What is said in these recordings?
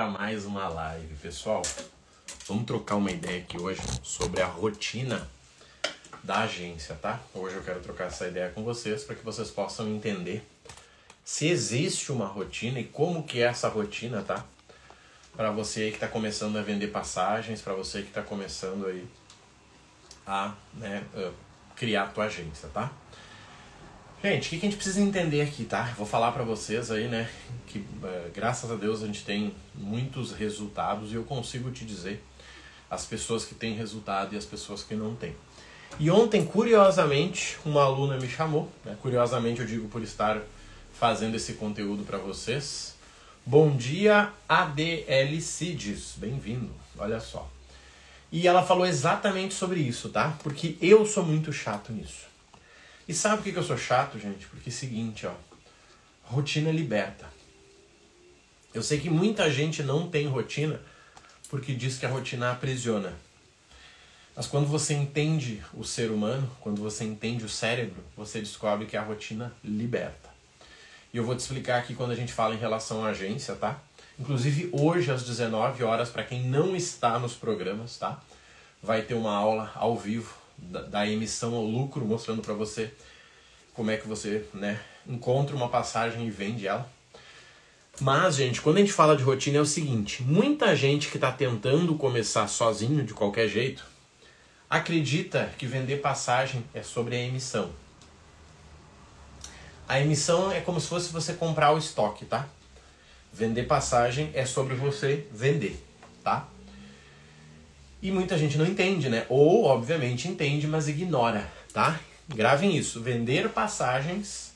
para mais uma live, pessoal. Vamos trocar uma ideia aqui hoje sobre a rotina da agência, tá? Hoje eu quero trocar essa ideia com vocês para que vocês possam entender se existe uma rotina e como que é essa rotina, tá? Para você que está começando a vender passagens, para você que está começando aí a né, criar a tua agência, tá? Gente, o que, a gente precisa entender aqui, tá? Vou falar para vocês aí, né, que uh, graças a Deus a gente tem muitos resultados e eu consigo te dizer as pessoas que têm resultado e as pessoas que não têm. E ontem, curiosamente, uma aluna me chamou, né? curiosamente eu digo por estar fazendo esse conteúdo para vocês. Bom dia, ADL Cides, bem-vindo, olha só. E ela falou exatamente sobre isso, tá? Porque eu sou muito chato nisso. E sabe por que eu sou chato, gente? Porque é o seguinte, ó. Rotina liberta. Eu sei que muita gente não tem rotina porque diz que a rotina aprisiona. Mas quando você entende o ser humano, quando você entende o cérebro, você descobre que a rotina liberta. E eu vou te explicar aqui quando a gente fala em relação à agência, tá? Inclusive hoje às 19 horas, para quem não está nos programas, tá? Vai ter uma aula ao vivo da, da emissão ao lucro, mostrando para você como é que você né, encontra uma passagem e vende ela. Mas, gente, quando a gente fala de rotina é o seguinte: muita gente que está tentando começar sozinho de qualquer jeito acredita que vender passagem é sobre a emissão. A emissão é como se fosse você comprar o estoque, tá? Vender passagem é sobre você vender, tá? E muita gente não entende, né? Ou, obviamente, entende, mas ignora, tá? Gravem isso. Vender passagens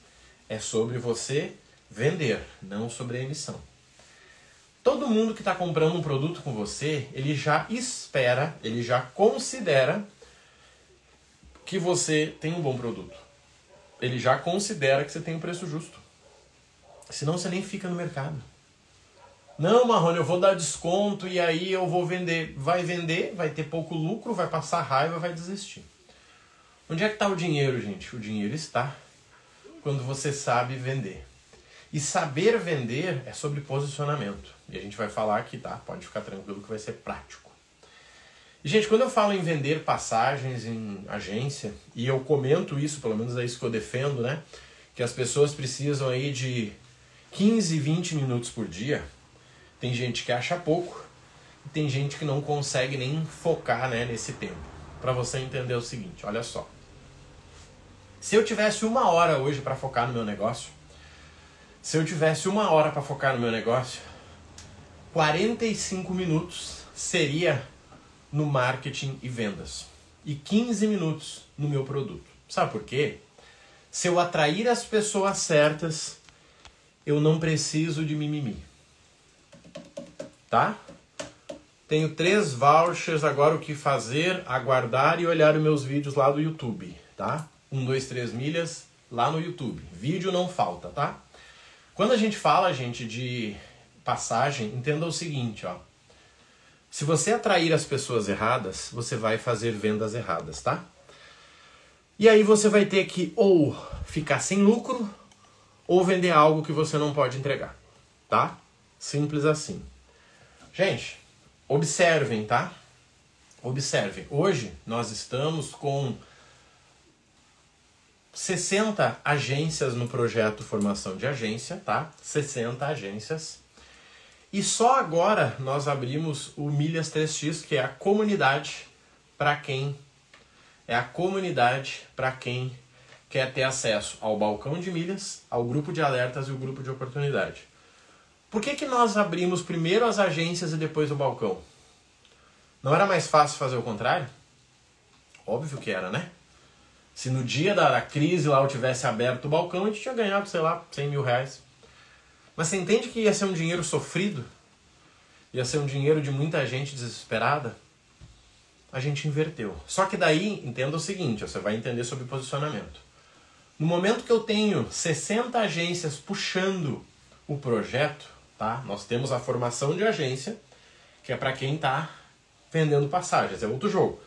é sobre você vender, não sobre a emissão. Todo mundo que está comprando um produto com você, ele já espera, ele já considera que você tem um bom produto. Ele já considera que você tem um preço justo. Senão você nem fica no mercado. Não, Marrone, eu vou dar desconto e aí eu vou vender. Vai vender, vai ter pouco lucro, vai passar raiva, vai desistir. Onde é que está o dinheiro, gente? O dinheiro está quando você sabe vender. E saber vender é sobre posicionamento. E a gente vai falar aqui, tá? Pode ficar tranquilo que vai ser prático. E, gente, quando eu falo em vender passagens em agência, e eu comento isso, pelo menos é isso que eu defendo, né? Que as pessoas precisam aí de 15, 20 minutos por dia tem gente que acha pouco e tem gente que não consegue nem focar né, nesse tempo. Para você entender o seguinte, olha só. Se eu tivesse uma hora hoje para focar no meu negócio, se eu tivesse uma hora para focar no meu negócio, 45 minutos seria no marketing e vendas e 15 minutos no meu produto. Sabe por quê? Se eu atrair as pessoas certas, eu não preciso de mimimi tá? Tenho três vouchers, agora o que fazer, aguardar e olhar os meus vídeos lá do YouTube, tá? Um, dois, três milhas lá no YouTube. Vídeo não falta, tá? Quando a gente fala, gente, de passagem, entenda o seguinte, ó. Se você atrair as pessoas erradas, você vai fazer vendas erradas, tá? E aí você vai ter que ou ficar sem lucro ou vender algo que você não pode entregar, tá? Simples assim. Gente, observem, tá? Observem. Hoje nós estamos com 60 agências no projeto Formação de Agência, tá? 60 agências. E só agora nós abrimos o Milhas 3x, que é a comunidade para quem é a comunidade para quem quer ter acesso ao balcão de milhas, ao grupo de alertas e o grupo de oportunidade. Por que, que nós abrimos primeiro as agências e depois o balcão? Não era mais fácil fazer o contrário? Óbvio que era, né? Se no dia da, crise lá eu tivesse aberto o balcão, a gente tinha ganhado, sei lá, 100 mil reais. Mas você entende que ia ser um dinheiro sofrido? Ia ser um dinheiro de muita gente desesperada? A gente inverteu. Só que daí, entenda o seguinte, você vai entender sobre posicionamento. No momento que eu tenho 60 agências puxando o projeto, tá? Nós temos a formação de agência, que é para quem está vendendo passagens, é outro jogo.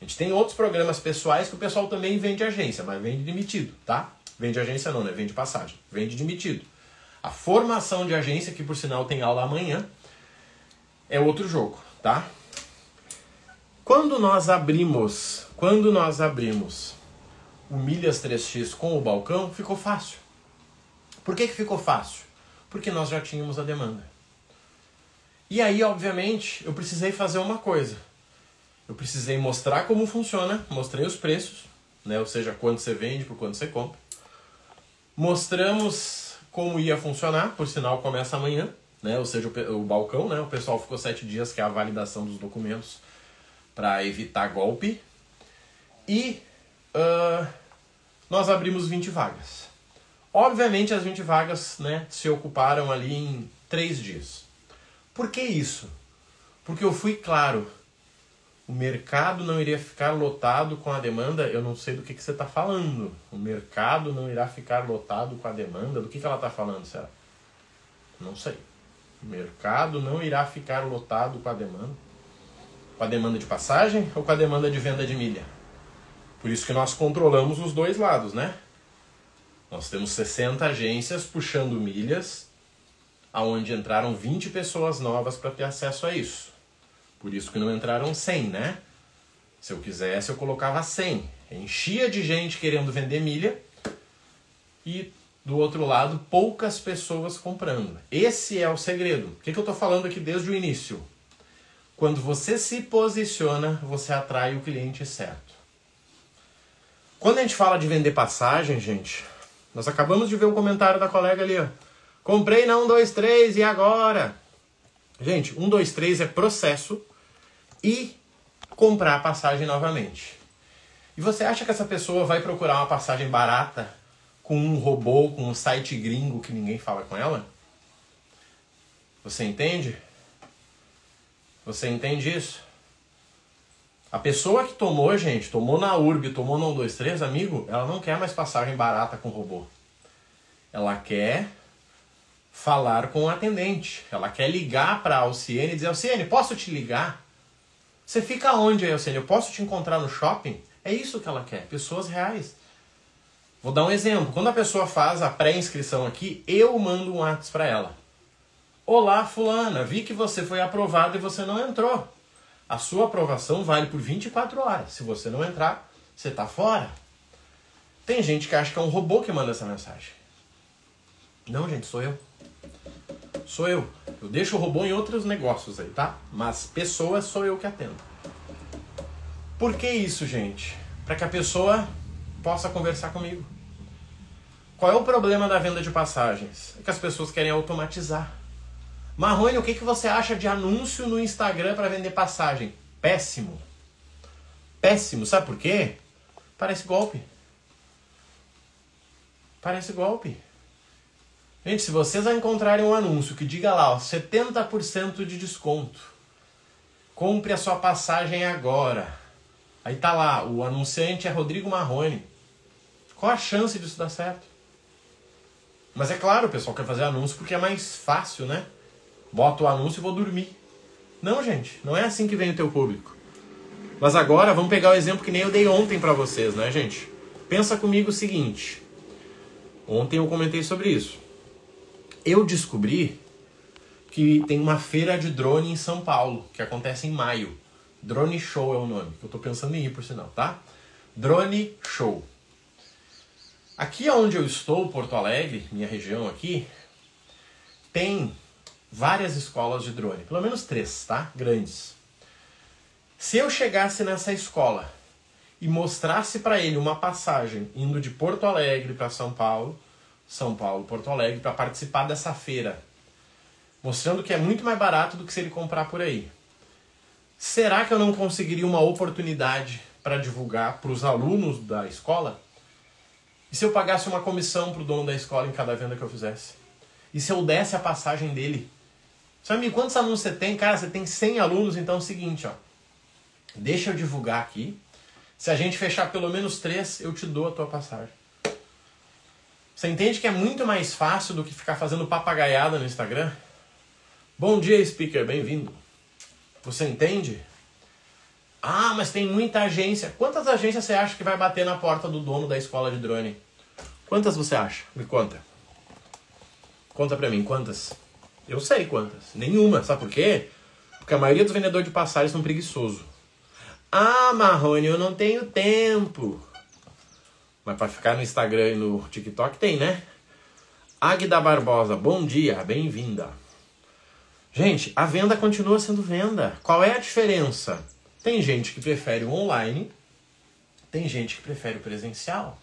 A gente tem outros programas pessoais que o pessoal também vende agência, mas vende demitido, tá? Vende agência não, né? Vende passagem, vende demitido. A formação de agência, que por sinal tem aula amanhã, é outro jogo, tá? Quando nós abrimos, quando nós abrimos o milhas 3x com o balcão, ficou fácil. Por que, que ficou fácil? Porque nós já tínhamos a demanda. E aí, obviamente, eu precisei fazer uma coisa. Eu precisei mostrar como funciona, mostrei os preços, né? ou seja, quanto você vende por quanto você compra. Mostramos como ia funcionar, por sinal começa amanhã, né? ou seja, o, o balcão, né? o pessoal ficou sete dias, que é a validação dos documentos para evitar golpe. E uh, nós abrimos 20 vagas. Obviamente as 20 vagas né, se ocuparam ali em três dias. Por que isso? Porque eu fui claro. O mercado não iria ficar lotado com a demanda. Eu não sei do que, que você está falando. O mercado não irá ficar lotado com a demanda. Do que, que ela está falando, Sarah? Não sei. O mercado não irá ficar lotado com a demanda. Com a demanda de passagem ou com a demanda de venda de milha? Por isso que nós controlamos os dois lados, né? Nós temos 60 agências puxando milhas, aonde entraram 20 pessoas novas para ter acesso a isso. Por isso que não entraram 100, né? Se eu quisesse, eu colocava 100. Enchia de gente querendo vender milha e do outro lado, poucas pessoas comprando. Esse é o segredo. O que, que eu estou falando aqui desde o início? Quando você se posiciona, você atrai o cliente certo. Quando a gente fala de vender passagem, gente, nós acabamos de ver um comentário da colega ali, ó. Comprei na 1, 2, 3 e agora? Gente, 1, 2, 3 é processo e comprar a passagem novamente. E você acha que essa pessoa vai procurar uma passagem barata com um robô, com um site gringo que ninguém fala com ela? Você entende? Você entende isso? A pessoa que tomou, gente, tomou na URB, tomou no 123, amigo, ela não quer mais passagem barata com robô. Ela quer falar com o atendente. Ela quer ligar para a Alciene e dizer: Alciene, posso te ligar? Você fica onde aí, Alciene? Eu posso te encontrar no shopping? É isso que ela quer, pessoas reais. Vou dar um exemplo. Quando a pessoa faz a pré-inscrição aqui, eu mando um WhatsApp para ela. Olá, fulana, vi que você foi aprovada e você não entrou. A sua aprovação vale por 24 horas. Se você não entrar, você está fora. Tem gente que acha que é um robô que manda essa mensagem. Não, gente, sou eu. Sou eu. Eu deixo o robô em outros negócios aí, tá? Mas pessoas sou eu que atendo. Por que isso, gente? Para que a pessoa possa conversar comigo. Qual é o problema da venda de passagens? É que as pessoas querem automatizar. Marrone, o que, que você acha de anúncio no Instagram para vender passagem? Péssimo. Péssimo. Sabe por quê? Parece golpe. Parece golpe. Gente, se vocês encontrarem um anúncio que diga lá, ó, 70% de desconto. Compre a sua passagem agora. Aí tá lá, o anunciante é Rodrigo Marrone. Qual a chance disso dar certo? Mas é claro, o pessoal quer fazer anúncio porque é mais fácil, né? Boto o anúncio e vou dormir. Não, gente, não é assim que vem o teu público. Mas agora vamos pegar o exemplo que nem eu dei ontem para vocês, né, gente? Pensa comigo o seguinte. Ontem eu comentei sobre isso. Eu descobri que tem uma feira de drone em São Paulo, que acontece em maio. Drone Show é o nome, que eu tô pensando em ir por sinal, tá? Drone Show. Aqui onde eu estou, Porto Alegre, minha região aqui, tem várias escolas de drone, pelo menos três, tá? Grandes. Se eu chegasse nessa escola e mostrasse para ele uma passagem indo de Porto Alegre para São Paulo, São Paulo, Porto Alegre, para participar dessa feira, mostrando que é muito mais barato do que se ele comprar por aí. Será que eu não conseguiria uma oportunidade para divulgar para os alunos da escola? E se eu pagasse uma comissão para o dono da escola em cada venda que eu fizesse? E se eu desse a passagem dele Sabe quantos alunos você tem? Cara, você tem 100 alunos, então é o seguinte, ó. Deixa eu divulgar aqui. Se a gente fechar pelo menos três, eu te dou a tua passagem. Você entende que é muito mais fácil do que ficar fazendo papagaiada no Instagram? Bom dia, speaker, bem-vindo. Você entende? Ah, mas tem muita agência. Quantas agências você acha que vai bater na porta do dono da escola de drone? Quantas você acha? Me conta. Conta pra mim, quantas? Eu sei quantas. Nenhuma. Sabe por quê? Porque a maioria dos vendedores de passagens são preguiçosos. Ah, Marrone, eu não tenho tempo. Mas para ficar no Instagram e no TikTok tem, né? Agda Barbosa, bom dia, bem-vinda. Gente, a venda continua sendo venda. Qual é a diferença? Tem gente que prefere o online, tem gente que prefere o presencial.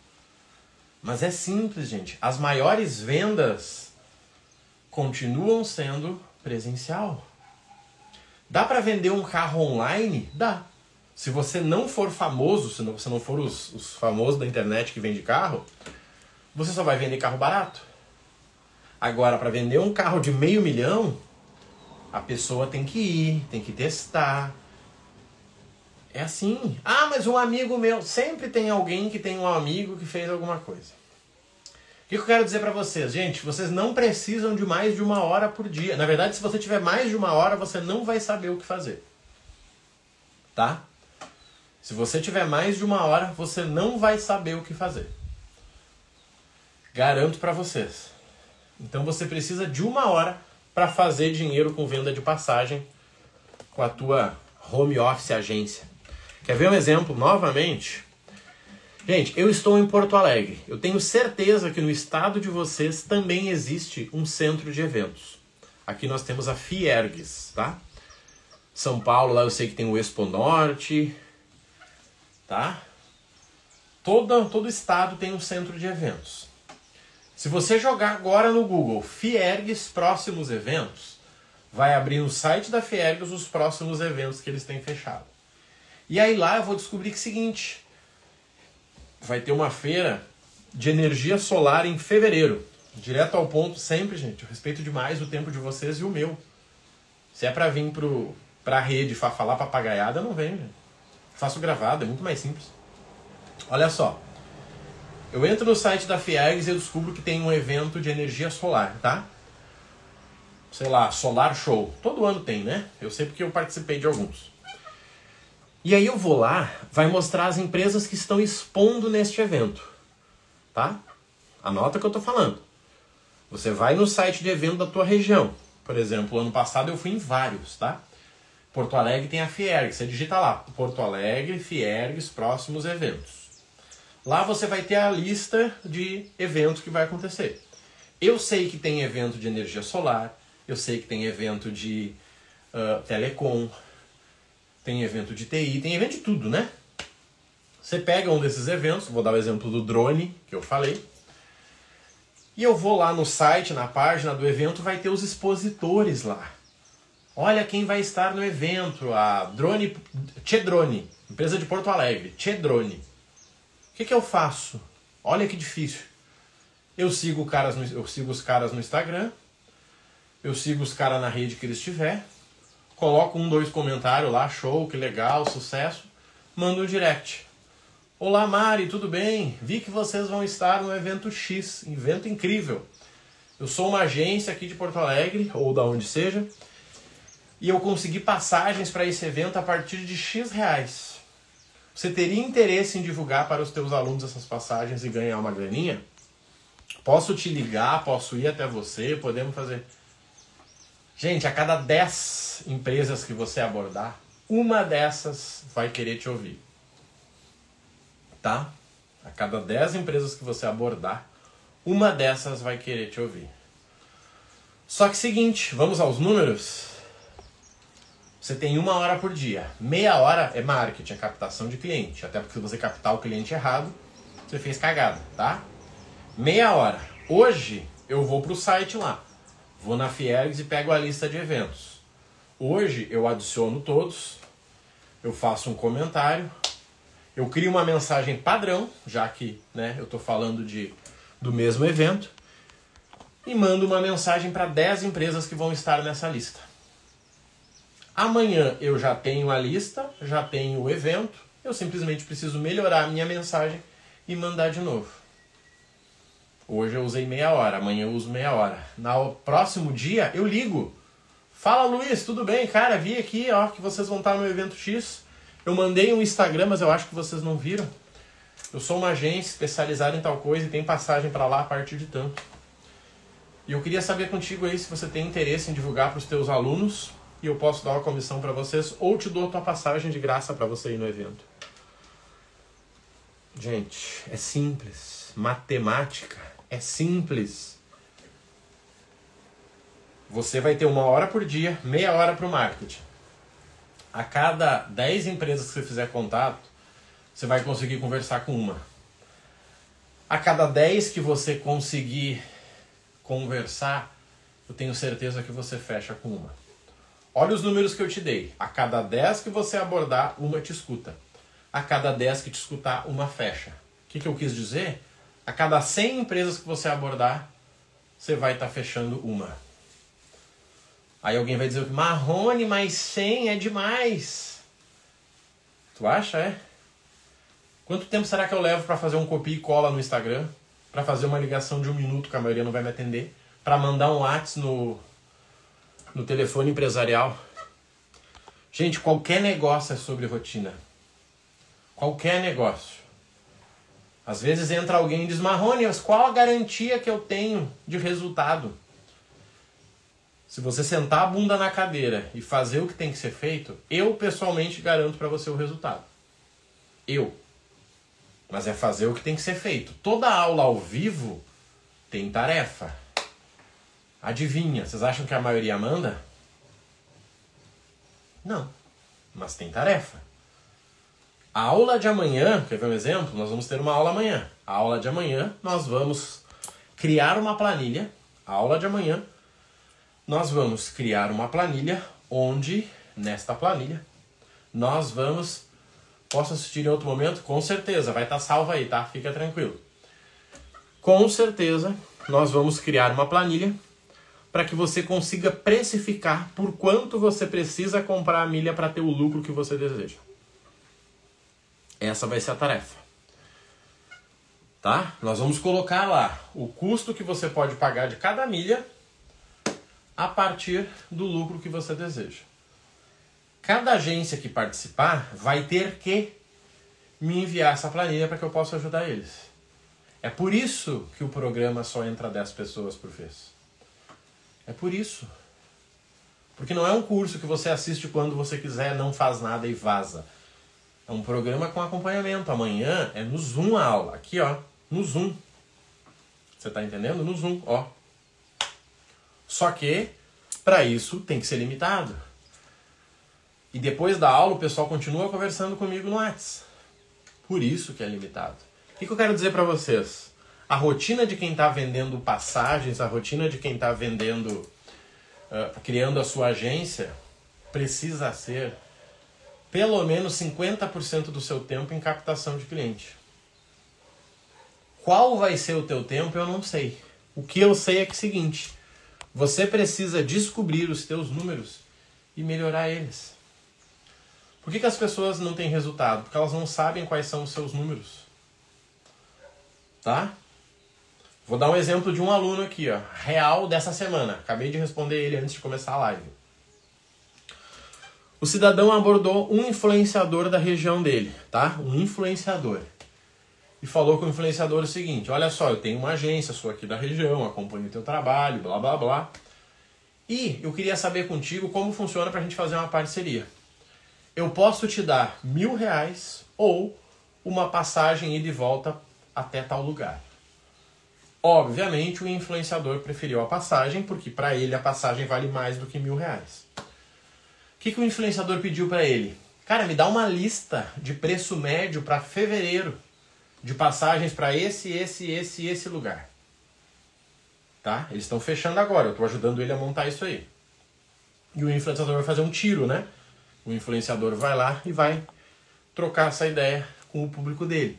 Mas é simples, gente. As maiores vendas continuam sendo presencial. Dá para vender um carro online? Dá. Se você não for famoso, se você não for os, os famosos da internet que vende carro, você só vai vender carro barato. Agora, para vender um carro de meio milhão, a pessoa tem que ir, tem que testar. É assim. Ah, mas um amigo meu. Sempre tem alguém que tem um amigo que fez alguma coisa que eu quero dizer para vocês? Gente, vocês não precisam de mais de uma hora por dia. Na verdade, se você tiver mais de uma hora, você não vai saber o que fazer. Tá? Se você tiver mais de uma hora, você não vai saber o que fazer. Garanto para vocês. Então você precisa de uma hora para fazer dinheiro com venda de passagem com a tua home office agência. Quer ver um exemplo novamente? Gente, eu estou em Porto Alegre. Eu tenho certeza que no estado de vocês também existe um centro de eventos. Aqui nós temos a Fiergues, tá? São Paulo, lá eu sei que tem o Expo Norte, tá? Todo, todo estado tem um centro de eventos. Se você jogar agora no Google Fiergues próximos eventos, vai abrir no site da Fiergues os próximos eventos que eles têm fechado. E aí lá eu vou descobrir que é o seguinte, vai ter uma feira de energia solar em fevereiro. Direto ao ponto, sempre, gente. Eu respeito demais o tempo de vocês e o meu. Se é pra vir pro, pra rede falar papagaiada, não vem, gente. Faço gravado, é muito mais simples. Olha só. Eu entro no site da Fiergs e eu descubro que tem um evento de energia solar, tá? Sei lá, Solar Show. Todo ano tem, né? Eu sei porque eu participei de alguns. E aí eu vou lá, vai mostrar as empresas que estão expondo neste evento. Tá? Anota o que eu estou falando. Você vai no site de evento da tua região. Por exemplo, ano passado eu fui em vários, tá? Porto Alegre tem a Fiergs, você digita lá, Porto Alegre, Fiergs, próximos eventos. Lá você vai ter a lista de eventos que vai acontecer. Eu sei que tem evento de energia solar, eu sei que tem evento de uh, telecom, tem evento de TI, tem evento de tudo, né? Você pega um desses eventos, vou dar o exemplo do drone que eu falei, e eu vou lá no site, na página do evento, vai ter os expositores lá. Olha quem vai estar no evento, a Drone, Chedrone, empresa de Porto Alegre, Chedrone. O que, que eu faço? Olha que difícil. Eu sigo, caras no, eu sigo os caras no Instagram, eu sigo os caras na rede que eles tiver, coloco um, dois comentários lá, show, que legal, sucesso, manda um direct. Olá Mari, tudo bem? Vi que vocês vão estar no evento X, evento incrível. Eu sou uma agência aqui de Porto Alegre, ou da onde seja, e eu consegui passagens para esse evento a partir de X reais. Você teria interesse em divulgar para os teus alunos essas passagens e ganhar uma graninha? Posso te ligar, posso ir até você, podemos fazer. Gente, a cada 10 empresas que você abordar, uma dessas vai querer te ouvir. Tá? A cada 10 empresas que você abordar, uma dessas vai querer te ouvir. Só que seguinte, vamos aos números. Você tem uma hora por dia. Meia hora é marketing, é captação de cliente. Até porque se você captar o cliente errado, você fez cagada, tá? Meia hora. Hoje eu vou pro site lá Vou na Fiergs e pego a lista de eventos. Hoje eu adiciono todos, eu faço um comentário, eu crio uma mensagem padrão, já que né, eu estou falando de, do mesmo evento, e mando uma mensagem para 10 empresas que vão estar nessa lista. Amanhã eu já tenho a lista, já tenho o evento, eu simplesmente preciso melhorar a minha mensagem e mandar de novo. Hoje eu usei meia hora, amanhã eu uso meia hora. No próximo dia eu ligo. Fala Luiz, tudo bem? Cara, vi aqui ó, que vocês vão estar no evento X. Eu mandei um Instagram, mas eu acho que vocês não viram. Eu sou uma agência especializada em tal coisa e tem passagem para lá a partir de tanto. E eu queria saber contigo aí se você tem interesse em divulgar para os teus alunos e eu posso dar uma comissão para vocês ou te dou a tua passagem de graça para você ir no evento. Gente, é simples. Matemática é simples. Você vai ter uma hora por dia, meia hora para o marketing. A cada 10 empresas que você fizer contato, você vai conseguir conversar com uma. A cada 10 que você conseguir conversar, eu tenho certeza que você fecha com uma. Olha os números que eu te dei. A cada 10 que você abordar, uma te escuta. A cada 10 que te escutar, uma fecha. O que, que eu quis dizer? A cada 100 empresas que você abordar, você vai estar tá fechando uma. Aí alguém vai dizer, Marrone, mais 100 é demais. Tu acha, é? Quanto tempo será que eu levo para fazer um copia e cola no Instagram? Para fazer uma ligação de um minuto que a maioria não vai me atender? Para mandar um WhatsApp no, no telefone empresarial? Gente, qualquer negócio é sobre rotina. Qualquer negócio. Às vezes entra alguém e diz, Marrone, qual a garantia que eu tenho de resultado? Se você sentar a bunda na cadeira e fazer o que tem que ser feito, eu pessoalmente garanto para você o resultado. Eu. Mas é fazer o que tem que ser feito. Toda aula ao vivo tem tarefa. Adivinha, vocês acham que a maioria manda? Não. Mas tem tarefa. A aula de amanhã, quer ver um exemplo? Nós vamos ter uma aula amanhã. A aula de amanhã, nós vamos criar uma planilha. A aula de amanhã, nós vamos criar uma planilha onde, nesta planilha, nós vamos. Posso assistir em outro momento? Com certeza, vai estar tá salvo aí, tá? Fica tranquilo. Com certeza, nós vamos criar uma planilha para que você consiga precificar por quanto você precisa comprar a milha para ter o lucro que você deseja. Essa vai ser a tarefa. Tá? Nós vamos colocar lá o custo que você pode pagar de cada milha a partir do lucro que você deseja. Cada agência que participar vai ter que me enviar essa planilha para que eu possa ajudar eles. É por isso que o programa só entra 10 pessoas por vez. É por isso. Porque não é um curso que você assiste quando você quiser, não faz nada e vaza. É um programa com acompanhamento. Amanhã é no Zoom a aula. Aqui, ó. No Zoom. Você está entendendo? No Zoom, ó. Só que, para isso, tem que ser limitado. E depois da aula, o pessoal continua conversando comigo no WhatsApp. Por isso que é limitado. O que, que eu quero dizer para vocês? A rotina de quem está vendendo passagens, a rotina de quem está vendendo, uh, criando a sua agência, precisa ser pelo menos 50% do seu tempo em captação de cliente. Qual vai ser o teu tempo, eu não sei. O que eu sei é que é o seguinte, você precisa descobrir os teus números e melhorar eles. Por que, que as pessoas não têm resultado? Porque elas não sabem quais são os seus números. Tá? Vou dar um exemplo de um aluno aqui, ó, real dessa semana. Acabei de responder ele antes de começar a live. O cidadão abordou um influenciador da região dele, tá? Um influenciador e falou com o influenciador o seguinte: Olha só, eu tenho uma agência, sou aqui da região, acompanho o teu trabalho, blá blá blá. E eu queria saber contigo como funciona para a gente fazer uma parceria. Eu posso te dar mil reais ou uma passagem ida e volta até tal lugar. Obviamente, o influenciador preferiu a passagem porque para ele a passagem vale mais do que mil reais. Que, que o influenciador pediu para ele? Cara, me dá uma lista de preço médio para fevereiro de passagens para esse, esse, esse esse lugar. Tá? Eles estão fechando agora, eu estou ajudando ele a montar isso aí. E o influenciador vai fazer um tiro, né? O influenciador vai lá e vai trocar essa ideia com o público dele.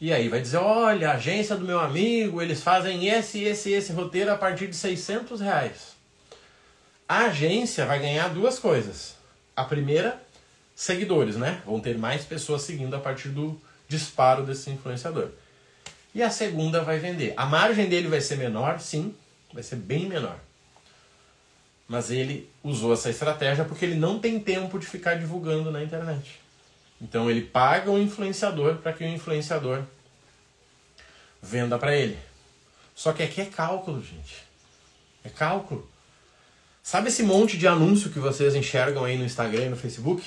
E aí vai dizer, olha, a agência do meu amigo, eles fazem esse, esse, esse roteiro a partir de 600 reais. A agência vai ganhar duas coisas. A primeira, seguidores, né? Vão ter mais pessoas seguindo a partir do, disparo desse influenciador. E a segunda vai vender. A margem dele vai ser menor, sim, vai ser bem menor. Mas ele usou essa estratégia porque ele não tem tempo de ficar divulgando na internet. Então ele paga o influenciador para que o influenciador venda para ele. Só que aqui é cálculo, gente. É cálculo. Sabe esse monte de anúncio que vocês enxergam aí no Instagram e no Facebook?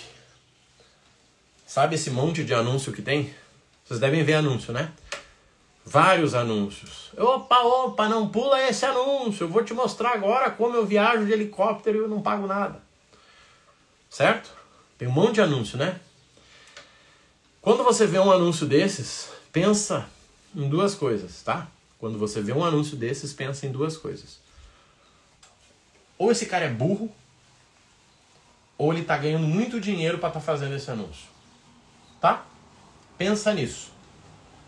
Sabe esse monte de anúncio que tem? Vocês devem ver anúncio, né? Vários anúncios. Opa, opa, não pula esse anúncio. Eu vou te mostrar agora como eu viajo de helicóptero e eu não pago nada. Certo? Tem um monte de anúncio, né? Quando você vê um anúncio desses, pensa em duas coisas, tá? Quando você vê um anúncio desses, pensa em duas coisas. Ou esse cara é burro, ou ele tá ganhando muito dinheiro para estar tá fazendo esse anúncio. Tá? Pensa nisso.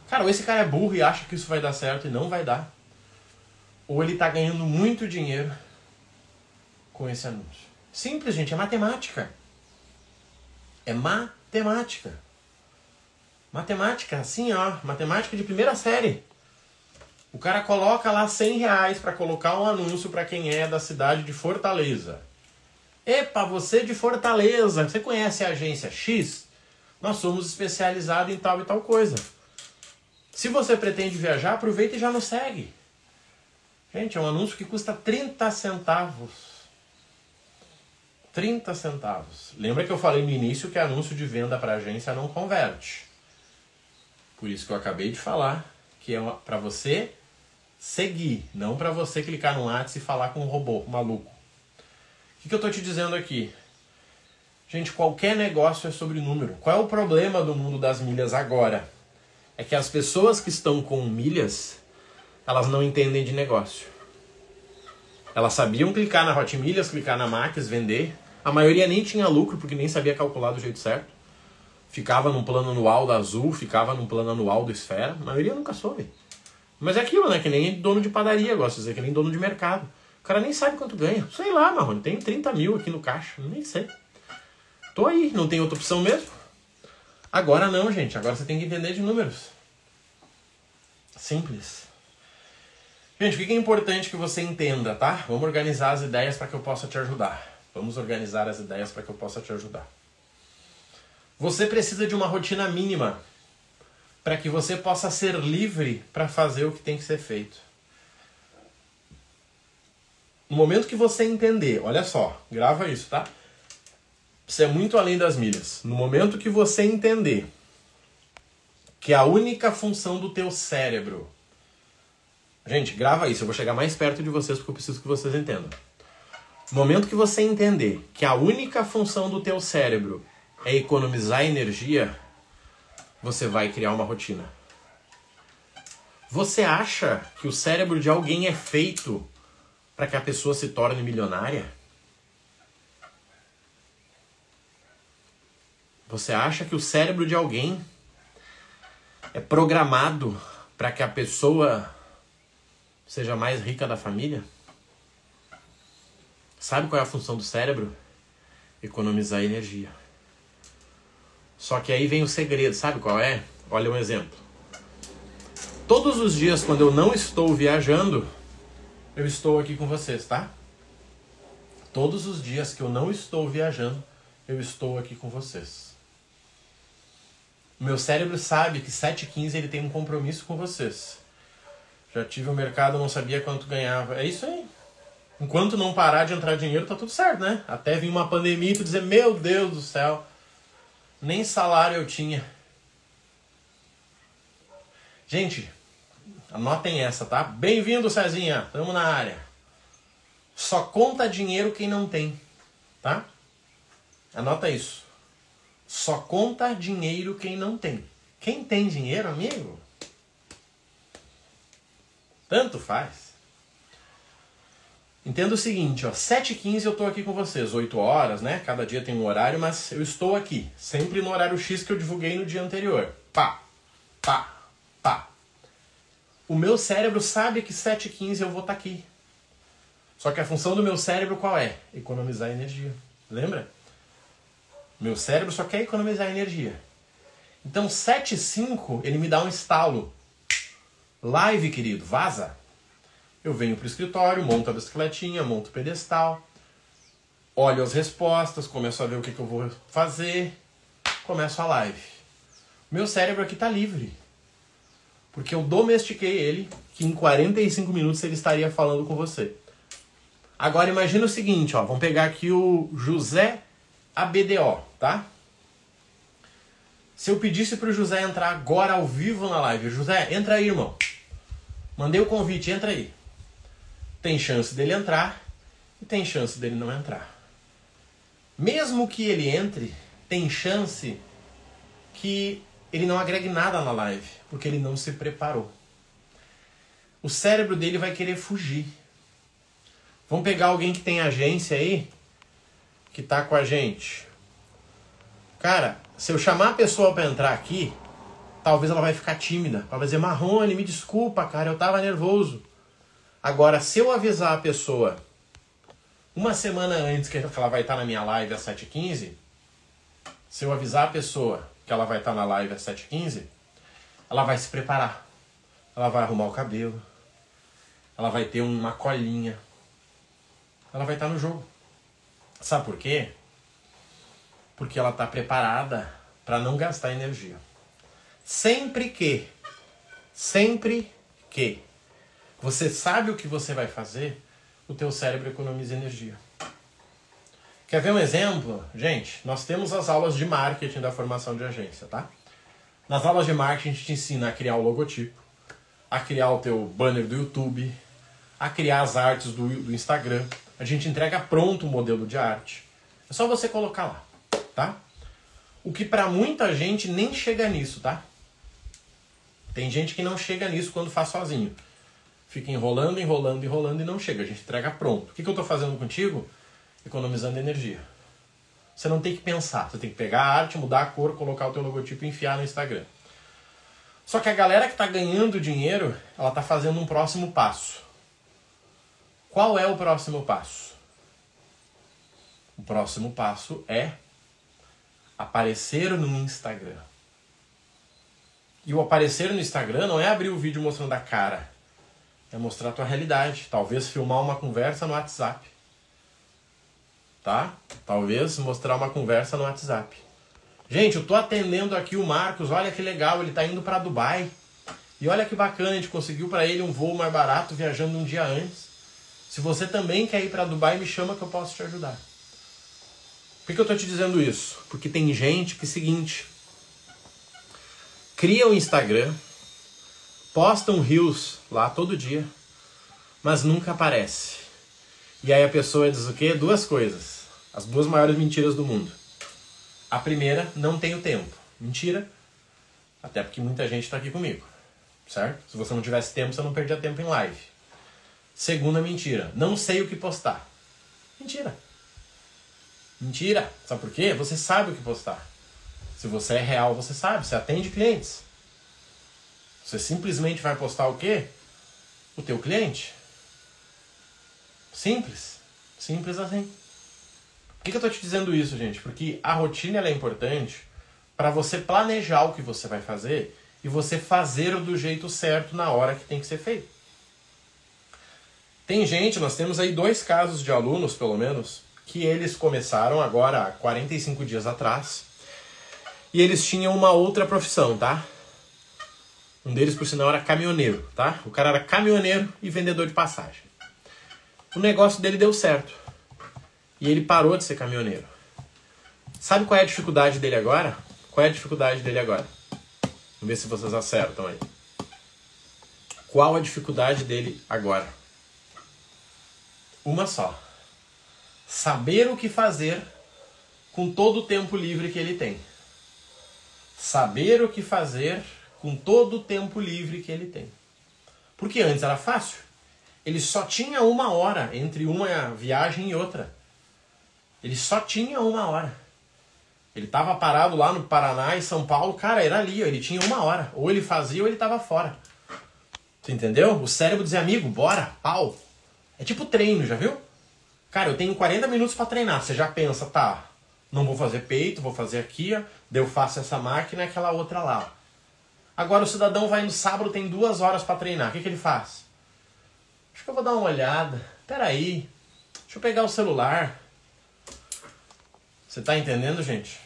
Cara, ou esse cara é burro e acha que isso vai dar certo e não vai dar. Ou ele tá ganhando muito dinheiro com esse anúncio. Simples, gente, é matemática. É matemática. Matemática, assim, ó, matemática de primeira série. O cara coloca lá 100 reais para colocar um anúncio para quem é da cidade de Fortaleza. Epa, você de Fortaleza, você conhece a agência X? Nós somos especializados em tal e tal coisa. Se você pretende viajar, aproveita e já nos segue. Gente, é um anúncio que custa 30 centavos. 30 centavos. Lembra que eu falei no início que anúncio de venda para agência não converte. Por isso que eu acabei de falar que é para você seguir, não para você clicar no WhatsApp e falar com um robô maluco. O que, que eu estou te dizendo aqui? Gente, qualquer negócio é sobre número. Qual é o problema do mundo das milhas agora? É que as pessoas que estão com milhas, elas não entendem de negócio. Elas sabiam clicar na Hot Milhas, clicar na Max, vender. A maioria nem tinha lucro porque nem sabia calcular do jeito certo. Ficava num plano anual da Azul, ficava num plano anual do Esfera. A maioria nunca soube. Mas é aquilo, né? Que nem dono de padaria, gosto de dizer, que nem dono de mercado. O cara nem sabe quanto ganha. Sei lá, Marrone, tem 30 mil aqui no caixa, nem sei. Tô aí, não tem outra opção mesmo. Agora não, gente. Agora você tem que entender de números. Simples. Gente, o que é importante que você entenda, tá? Vamos organizar as ideias para que eu possa te ajudar. Vamos organizar as ideias para que eu possa te ajudar. Você precisa de uma rotina mínima para que você possa ser livre para fazer o que tem que ser feito. No momento que você entender, olha só, grava isso, tá? Isso é muito além das milhas. No momento que você entender que a única função do teu cérebro. Gente, grava isso, eu vou chegar mais perto de vocês porque eu preciso que vocês entendam. No momento que você entender que a única função do teu cérebro é economizar energia, você vai criar uma rotina. Você acha que o cérebro de alguém é feito para que a pessoa se torne milionária? Você acha que o cérebro de alguém é programado para que a pessoa seja mais rica da família? Sabe qual é a função do cérebro? Economizar energia. Só que aí vem o segredo, sabe qual é? Olha um exemplo. Todos os dias, quando eu não estou viajando, eu estou aqui com vocês, tá? Todos os dias que eu não estou viajando, eu estou aqui com vocês. Meu cérebro sabe que 7h15 ele tem um compromisso com vocês. Já tive o mercado, não sabia quanto ganhava. É isso aí. Enquanto não parar de entrar dinheiro, tá tudo certo, né? Até vir uma pandemia e tu dizer, meu Deus do céu, nem salário eu tinha. Gente, anotem essa, tá? Bem-vindo, Cezinha. Tamo na área. Só conta dinheiro quem não tem, tá? Anota isso. Só conta dinheiro quem não tem. Quem tem dinheiro, amigo? Tanto faz. Entenda o seguinte, ó, 7h15 eu estou aqui com vocês, 8 horas, né? Cada dia tem um horário, mas eu estou aqui, sempre no horário X que eu divulguei no dia anterior. Pá, pá, pá. O meu cérebro sabe que 7h15 eu vou estar tá aqui. Só que a função do meu cérebro qual é? Economizar energia. Lembra? Meu cérebro só quer economizar energia. Então 7h05 ele me dá um estalo. Live, querido, vaza. Eu venho para o escritório, monto a bicicletinha, monto o pedestal, olho as respostas, começo a ver o que, que eu vou fazer, começo a live. Meu cérebro aqui está livre. Porque eu domestiquei ele, que em 45 minutos ele estaria falando com você. Agora imagina o seguinte, ó, vamos pegar aqui o José ABDO, tá? Se eu pedisse pro José entrar agora ao vivo na live, José, entra aí, irmão. Mandei o convite, entra aí. Tem chance dele entrar e tem chance dele não entrar. Mesmo que ele entre, tem chance que ele não agregue nada na live, porque ele não se preparou. O cérebro dele vai querer fugir. Vamos pegar alguém que tem agência aí, que tá com a gente. Cara, se eu chamar a pessoa para entrar aqui, talvez ela vai ficar tímida. Vai dizer, Marrone, me desculpa, cara, eu tava nervoso. Agora, se eu avisar a pessoa uma semana antes que ela vai estar na minha live às 7h15, se eu avisar a pessoa que ela vai estar na live às 7h15, ela vai se preparar. Ela vai arrumar o cabelo. Ela vai ter uma colinha. Ela vai estar no jogo. Sabe por quê? Porque ela está preparada para não gastar energia. Sempre que, sempre que você sabe o que você vai fazer, o teu cérebro economiza energia. Quer ver um exemplo? Gente, nós temos as aulas de marketing da formação de agência, tá? Nas aulas de marketing a gente te ensina a criar o logotipo, a criar o teu banner do YouTube, a criar as artes do, do Instagram. A gente entrega pronto o modelo de arte. É só você colocar lá, tá? O que para muita gente nem chega nisso, tá? Tem gente que não chega nisso quando faz sozinho. Fica enrolando, enrolando, enrolando e não chega. A gente entrega pronto. O que, que eu estou fazendo contigo? Economizando energia. Você não tem que pensar. Você tem que pegar a arte, mudar a cor, colocar o teu logotipo e enfiar no Instagram. Só que a galera que está ganhando dinheiro, ela está fazendo um próximo passo. Qual é o próximo passo? O próximo passo é aparecer no Instagram. E o aparecer no Instagram não é abrir o vídeo mostrando a cara. É mostrar a tua realidade. Talvez filmar uma conversa no WhatsApp. Tá? Talvez mostrar uma conversa no WhatsApp. Gente, eu tô atendendo aqui o Marcos. Olha que legal, ele tá indo para Dubai. E olha que bacana, a gente conseguiu para ele um voo mais barato viajando um dia antes. Se você também quer ir para Dubai, me chama que eu posso te ajudar. Por que eu tô te dizendo isso? Porque tem gente que é o seguinte, cria o um Instagram, postam rios lá todo dia, mas nunca aparece. E aí a pessoa diz o quê? Duas coisas. As duas maiores mentiras do mundo. A primeira, não tenho tempo. Mentira. Até porque muita gente está aqui comigo. Certo? Se você não tivesse tempo, você não perdia tempo em live. Segunda mentira, não sei o que postar. Mentira. Mentira. Sabe por quê? Você sabe o que postar. Se você é real, você sabe, você atende clientes. Você simplesmente vai postar o quê? O teu cliente. Simples. Simples assim. Por que, que eu estou te dizendo isso, gente? Porque a rotina é importante para você planejar o que você vai fazer e você fazer do jeito certo na hora que tem que ser feito. Tem gente, nós temos aí dois casos de alunos, pelo menos, que eles começaram agora há 45 dias atrás e eles tinham uma outra profissão, tá? Um deles, por sinal, era caminhoneiro, tá? O cara era caminhoneiro e vendedor de passagem. O negócio dele deu certo. E ele parou de ser caminhoneiro. Sabe qual é a dificuldade dele agora? Qual é a dificuldade dele agora? Vamos ver se vocês acertam aí. Qual a dificuldade dele agora? Uma só. Saber o que fazer com todo o tempo livre que ele tem. Saber o que fazer com todo o tempo livre que ele tem. Porque antes era fácil. Ele só tinha uma hora entre uma viagem e outra. Ele só tinha uma hora. Ele estava parado lá no Paraná e São Paulo, cara, era ali, ele tinha uma hora. Ou ele fazia ou ele estava fora. Você entendeu? O cérebro dizia, amigo, bora, pau. É tipo treino, já viu? Cara, eu tenho 40 minutos para treinar. Você já pensa, tá, não vou fazer peito, vou fazer aqui, ó, daí eu faço essa máquina e aquela outra lá. Agora o cidadão vai no sábado, tem duas horas para treinar. O que, que ele faz? Acho que eu vou dar uma olhada. Peraí. Deixa eu pegar o celular. Você está entendendo, gente?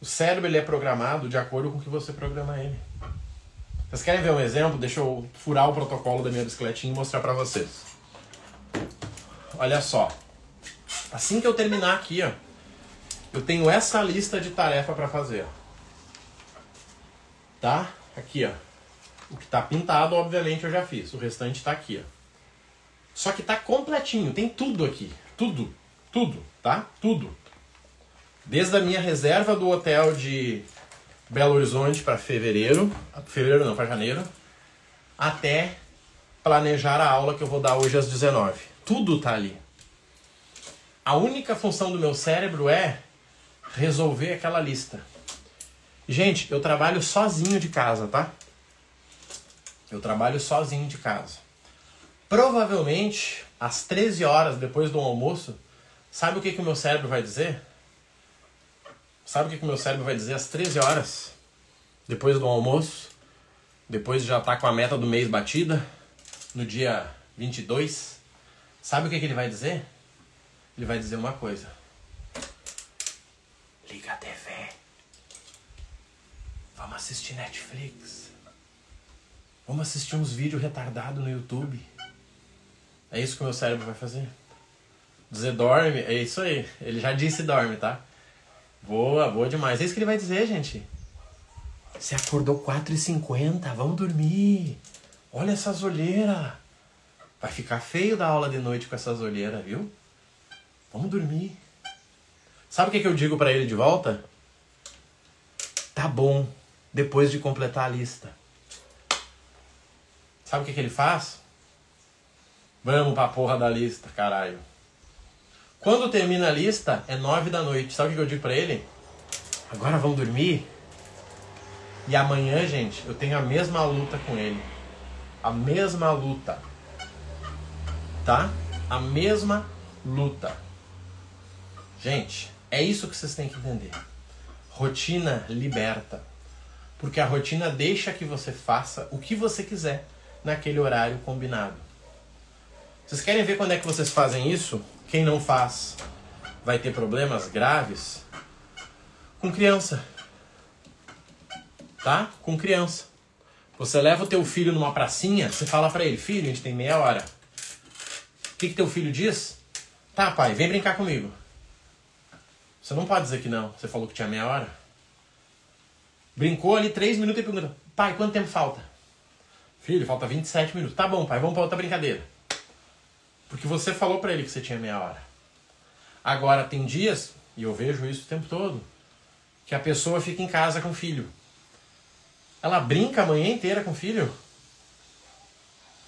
O cérebro ele é programado de acordo com o que você programa ele. Vocês querem ver um exemplo? Deixa eu furar o protocolo da minha bicicletinha e mostrar para vocês. olha só. Assim que eu terminar aqui, ó, eu tenho essa lista de tarefa para fazer. Tá? Aqui, ó. O que tá pintado, obviamente, eu já fiz. O restante tá aqui, ó. Só que tá completinho, tem tudo aqui. Tudo. Tudo, tá? Tudo. Desde a minha reserva do hotel de Belo Horizonte para fevereiro, fevereiro não, para janeiro, até planejar a aula que eu vou dar hoje às 19. Tudo tá ali. A única função do meu cérebro é resolver aquela lista. Gente, eu trabalho sozinho de casa, tá? Eu trabalho sozinho de casa. Provavelmente, às 13 horas depois do almoço, sabe o que, que o meu cérebro vai dizer? Sabe o que, que o meu cérebro vai dizer às 13 horas? Depois do almoço? Depois de já tá com a meta do mês batida? No dia 22? Sabe o que, que ele vai dizer? Ele vai dizer uma coisa. Liga a TV. Vamos assistir Netflix. Vamos assistir uns vídeos retardados no YouTube. É isso que o meu cérebro vai fazer. Dizer dorme, é isso aí. Ele já disse dorme, tá? Boa, boa demais. É isso que ele vai dizer, gente. Você acordou 4h50, vamos dormir. Olha essas olheiras. Vai ficar feio da aula de noite com essas olheiras, viu? Vamos dormir. Sabe o que, que eu digo para ele de volta? Tá bom, depois de completar a lista. Sabe o que, que ele faz? Vamos pra porra da lista, caralho. Quando termina a lista, é nove da noite. Sabe o que eu digo pra ele? Agora vamos dormir? E amanhã, gente, eu tenho a mesma luta com ele. A mesma luta. Tá? A mesma luta. Gente, é isso que vocês têm que entender. Rotina liberta. Porque a rotina deixa que você faça o que você quiser naquele horário combinado. Vocês querem ver quando é que vocês fazem isso? Quem não faz vai ter problemas graves com criança. Tá? Com criança. Você leva o teu filho numa pracinha, você fala para ele, filho, a gente tem meia hora. O que, que teu filho diz? Tá, pai, vem brincar comigo. Você não pode dizer que não. Você falou que tinha meia hora. Brincou ali três minutos e pergunta, pai, quanto tempo falta? Filho, falta 27 minutos. Tá bom, pai, vamos para outra brincadeira. Porque você falou para ele que você tinha meia hora. Agora, tem dias, e eu vejo isso o tempo todo, que a pessoa fica em casa com o filho. Ela brinca a manhã inteira com o filho.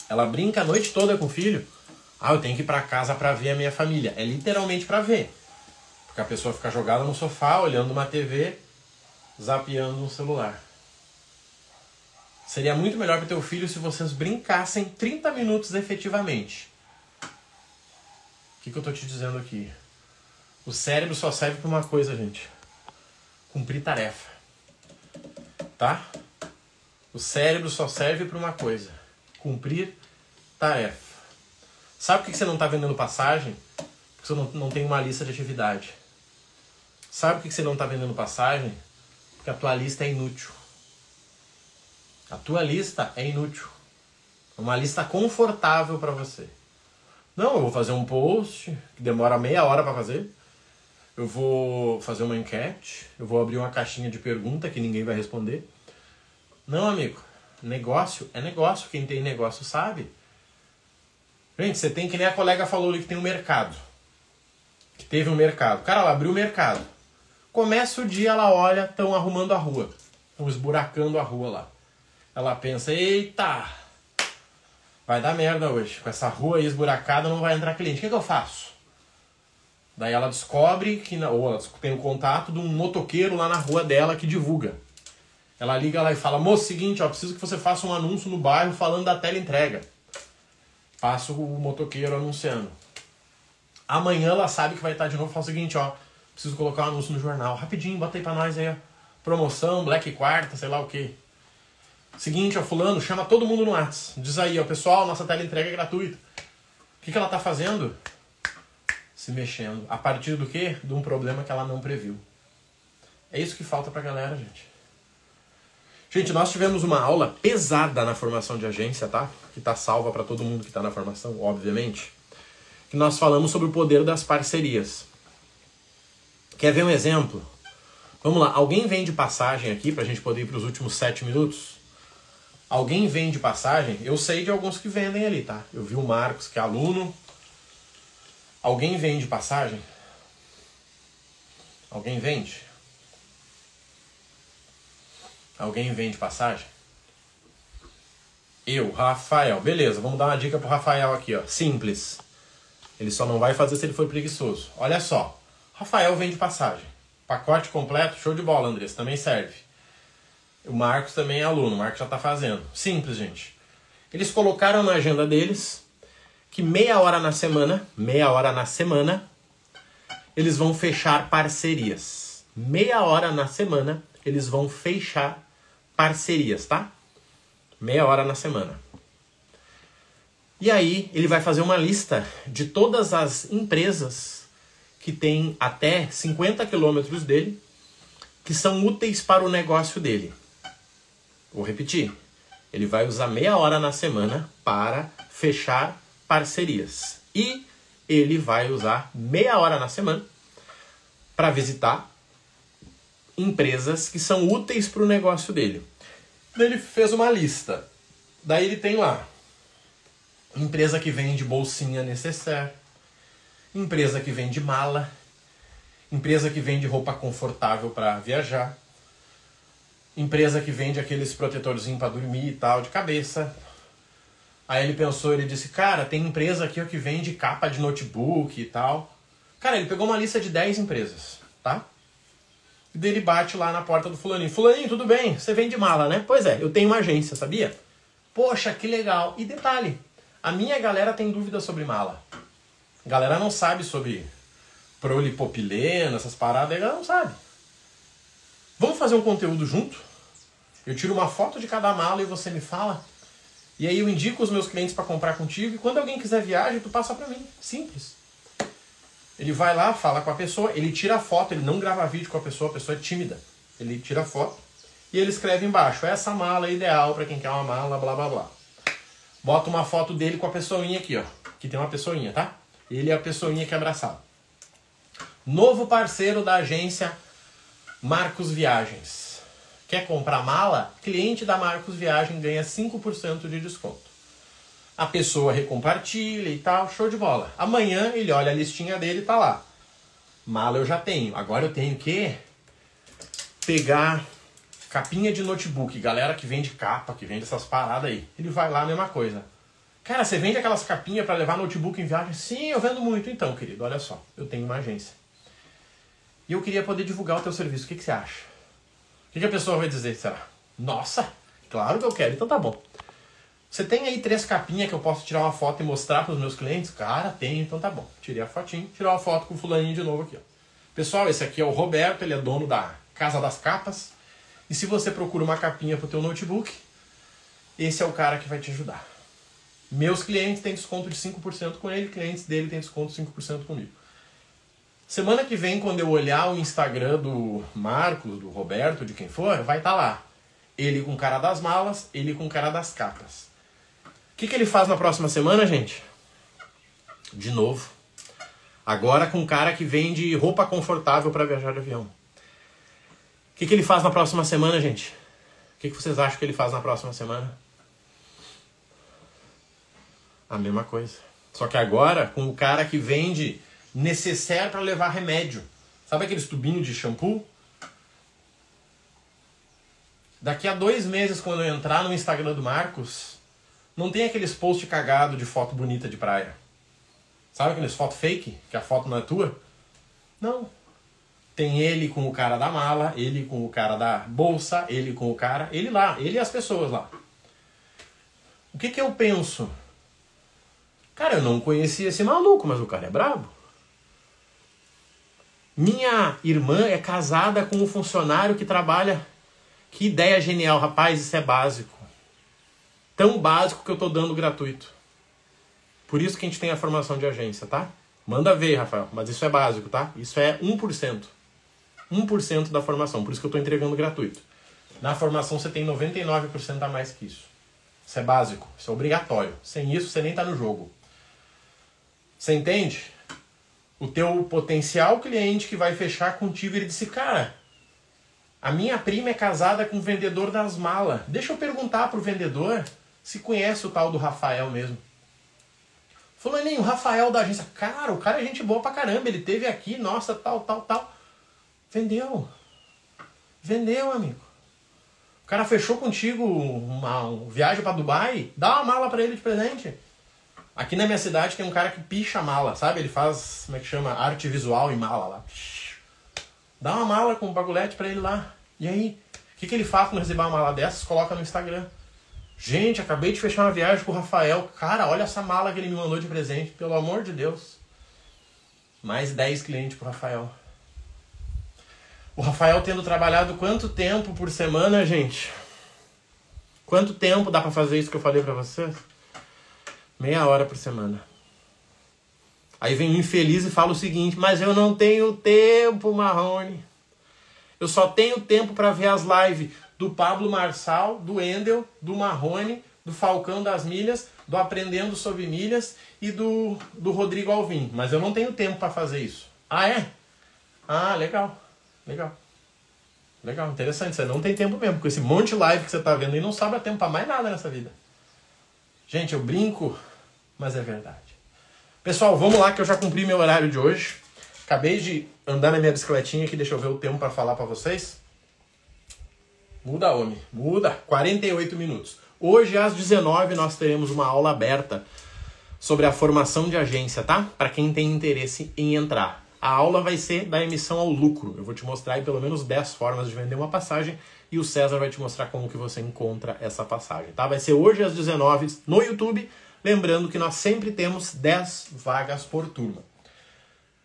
Ela brinca a noite toda com o filho. Ah, eu tenho que ir para casa para ver a minha família. É literalmente para ver. Porque a pessoa fica jogada no sofá, olhando uma TV, zapeando um celular. Seria muito melhor para teu filho se vocês brincassem 30 minutos efetivamente. O que, que eu tô te dizendo aqui? O cérebro só serve para uma coisa, gente: cumprir tarefa. Tá? O cérebro só serve para uma coisa: cumprir tarefa. Sabe por que você não está vendendo passagem? Porque você não, não tem uma lista de atividade. Sabe por que você não está vendendo passagem? Porque a tua lista é inútil. A tua lista é inútil. É uma lista confortável para você. Não, eu vou fazer um post que demora meia hora para fazer. Eu vou fazer uma enquete, eu vou abrir uma caixinha de pergunta que ninguém vai responder. Não, amigo. Negócio é negócio. Quem tem negócio sabe. Gente, você tem que nem a colega falou ali que tem um mercado. Que teve um mercado. Cara, ela abriu o mercado. Começa o dia, ela olha, estão arrumando a rua. Estão esburacando a rua lá. Ela pensa, eita, vai dar merda hoje. Com essa rua aí esburacada não vai entrar cliente. O que, que eu faço? Daí ela descobre que, ou ela tem o um contato de um motoqueiro lá na rua dela que divulga. Ela liga lá e fala, moço, seguinte, ó, preciso que você faça um anúncio no bairro falando da tela entrega. Passa o motoqueiro anunciando. Amanhã ela sabe que vai estar de novo fala o seguinte, ó, preciso colocar um anúncio no jornal. Rapidinho, bota aí pra nós aí. Promoção, Black Quarta, sei lá o que. Seguinte, ó, fulano, chama todo mundo no WhatsApp. Diz aí, ó, pessoal, nossa tela entrega é gratuita. O que, que ela tá fazendo? Se mexendo. A partir do quê? De um problema que ela não previu. É isso que falta pra galera, gente. Gente, nós tivemos uma aula pesada na formação de agência, tá? Que tá salva para todo mundo que tá na formação, obviamente. que nós falamos sobre o poder das parcerias. Quer ver um exemplo? Vamos lá, alguém vende passagem aqui para a gente poder ir para os últimos sete minutos? Alguém vende passagem? Eu sei de alguns que vendem ali, tá? Eu vi o Marcos, que é aluno. Alguém vende passagem? Alguém vende? Alguém vende passagem? Eu, Rafael. Beleza, vamos dar uma dica pro Rafael aqui, ó. Simples. Ele só não vai fazer se ele for preguiçoso. Olha só. Rafael vende passagem. Pacote completo, show de bola, Andressa. Também serve. O Marcos também é aluno, o Marcos já está fazendo. Simples, gente. Eles colocaram na agenda deles que meia hora na semana, meia hora na semana, eles vão fechar parcerias. Meia hora na semana, eles vão fechar parcerias, tá? Meia hora na semana. E aí, ele vai fazer uma lista de todas as empresas que têm até 50 quilômetros dele, que são úteis para o negócio dele. Vou repetir. Ele vai usar meia hora na semana para fechar parcerias. E ele vai usar meia hora na semana para visitar empresas que são úteis para o negócio dele. Ele fez uma lista. Daí ele tem lá empresa que vende bolsinha necessaire, empresa que vende mala, empresa que vende roupa confortável para viajar, empresa que vende aqueles protetorzinhos para dormir e tal de cabeça. Aí ele pensou, ele disse: "Cara, tem empresa aqui que vende capa de notebook e tal". Cara, ele pegou uma lista de 10 empresas, tá? E daí ele bate lá na porta do fulaninho. Fulaninho, tudo bem? Você vende mala, né? Pois é, eu tenho uma agência, sabia? Poxa, que legal. E detalhe, a minha galera tem dúvida sobre mala. A galera não sabe sobre prolipopileno, essas paradas, a galera não sabe. Vamos fazer um conteúdo junto? Eu tiro uma foto de cada mala e você me fala. E aí eu indico os meus clientes para comprar contigo. E quando alguém quiser viagem, tu passa para mim. Simples. Ele vai lá, fala com a pessoa, ele tira a foto, ele não grava vídeo com a pessoa, a pessoa é tímida. Ele tira a foto e ele escreve embaixo: essa mala é ideal para quem quer uma mala, blá blá blá. Bota uma foto dele com a pessoinha aqui, ó. Que tem uma pessoinha, tá? Ele é a pessoinha que abraçado. Novo parceiro da agência Marcos Viagens. Quer comprar mala? Cliente da Marcos Viagem ganha 5% de desconto a pessoa recompartilha e tal, show de bola. Amanhã ele olha a listinha dele e tá lá. Mala eu já tenho. Agora eu tenho que pegar capinha de notebook, galera que vende capa, que vende essas paradas aí. Ele vai lá, mesma coisa. Cara, você vende aquelas capinhas para levar notebook em viagem? Sim, eu vendo muito então, querido. Olha só, eu tenho uma agência. E eu queria poder divulgar o teu serviço. O que, que você acha? O que, que a pessoa vai dizer? Será? Nossa, claro que eu quero, então tá bom. Você tem aí três capinhas que eu posso tirar uma foto e mostrar para os meus clientes? Cara, tem, então tá bom. Tirei a fotinho, tirei uma foto com o fulaninho de novo aqui. Ó. Pessoal, esse aqui é o Roberto, ele é dono da Casa das Capas. E se você procura uma capinha para o teu notebook, esse é o cara que vai te ajudar. Meus clientes têm desconto de 5% com ele, clientes dele têm desconto de 5% comigo. Semana que vem, quando eu olhar o Instagram do Marcos, do Roberto, de quem for, vai estar tá lá. Ele com cara das malas, ele com cara das capas que, que ele faz na próxima semana, gente? De novo. Agora com cara que vende roupa confortável para viajar de avião. O que, que ele faz na próxima semana, gente? O que, que vocês acham que ele faz na próxima semana? A mesma coisa. Só que agora com o cara que vende necessário para levar remédio. Sabe aqueles tubinhos de shampoo? Daqui a dois meses, quando eu entrar no Instagram do Marcos, não tem aqueles posts cagado de foto bonita de praia. Sabe aqueles foto fake? Que a foto não é tua? Não. Tem ele com o cara da mala, ele com o cara da bolsa, ele com o cara. Ele lá, ele e as pessoas lá. O que que eu penso? Cara, eu não conhecia esse maluco, mas o cara é brabo. Minha irmã é casada com um funcionário que trabalha. Que ideia genial, rapaz, isso é básico tão básico que eu estou dando gratuito. Por isso que a gente tem a formação de agência, tá? Manda ver, Rafael, mas isso é básico, tá? Isso é 1%. 1% da formação, por isso que eu estou entregando gratuito. Na formação você tem 99% a mais que isso. Isso é básico, isso é obrigatório. Sem isso você nem está no jogo. Você entende? O teu potencial cliente que vai fechar contigo, ele disse, cara, a minha prima é casada com o vendedor das malas. Deixa eu perguntar pro vendedor se conhece o tal do Rafael mesmo. Fulaninho, o Rafael da agência. Cara, o cara é gente boa pra caramba. Ele teve aqui, nossa, tal, tal, tal. Vendeu. Vendeu, amigo. O cara fechou contigo uma, uma viagem para Dubai. Dá uma mala para ele de presente. Aqui na minha cidade tem um cara que picha mala, sabe? Ele faz, como é que chama? Arte visual em mala lá. Dá uma mala com um bagulhete para ele lá. E aí? O que, que ele faz quando receber uma mala dessas? Coloca no Instagram. Gente, acabei de fechar uma viagem com o Rafael. Cara, olha essa mala que ele me mandou de presente. Pelo amor de Deus. Mais 10 clientes pro Rafael. O Rafael tendo trabalhado quanto tempo por semana, gente? Quanto tempo dá para fazer isso que eu falei para vocês? Meia hora por semana. Aí vem o infeliz e fala o seguinte: Mas eu não tenho tempo, Marrone. Eu só tenho tempo para ver as lives do Pablo Marçal, do Endel, do Marrone, do Falcão das Milhas, do Aprendendo sobre Milhas e do, do Rodrigo Alvim. Mas eu não tenho tempo para fazer isso. Ah, é? Ah, legal. Legal. Legal, interessante. Você não tem tempo mesmo, com esse monte de live que você tá vendo e não sobra tempo para mais nada nessa vida. Gente, eu brinco, mas é verdade. Pessoal, vamos lá que eu já cumpri meu horário de hoje. Acabei de andar na minha bicicletinha aqui, deixa eu ver o tempo para falar para vocês. Muda, homem, muda. 48 minutos. Hoje às 19 nós teremos uma aula aberta sobre a formação de agência, tá? Para quem tem interesse em entrar. A aula vai ser da emissão ao lucro. Eu vou te mostrar aí pelo menos 10 formas de vender uma passagem e o César vai te mostrar como que você encontra essa passagem, tá? Vai ser hoje às 19 no YouTube, lembrando que nós sempre temos 10 vagas por turma.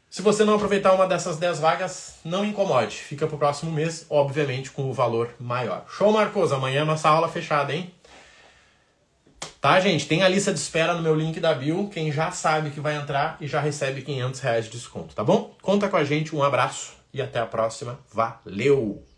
Se você não aproveitar uma dessas 10 vagas, não incomode. Fica pro próximo mês, obviamente, com o valor maior. Show, Marcos? Amanhã é nossa aula fechada, hein? Tá, gente? Tem a lista de espera no meu link da bio. Quem já sabe que vai entrar e já recebe 500 reais de desconto, tá bom? Conta com a gente, um abraço e até a próxima. Valeu!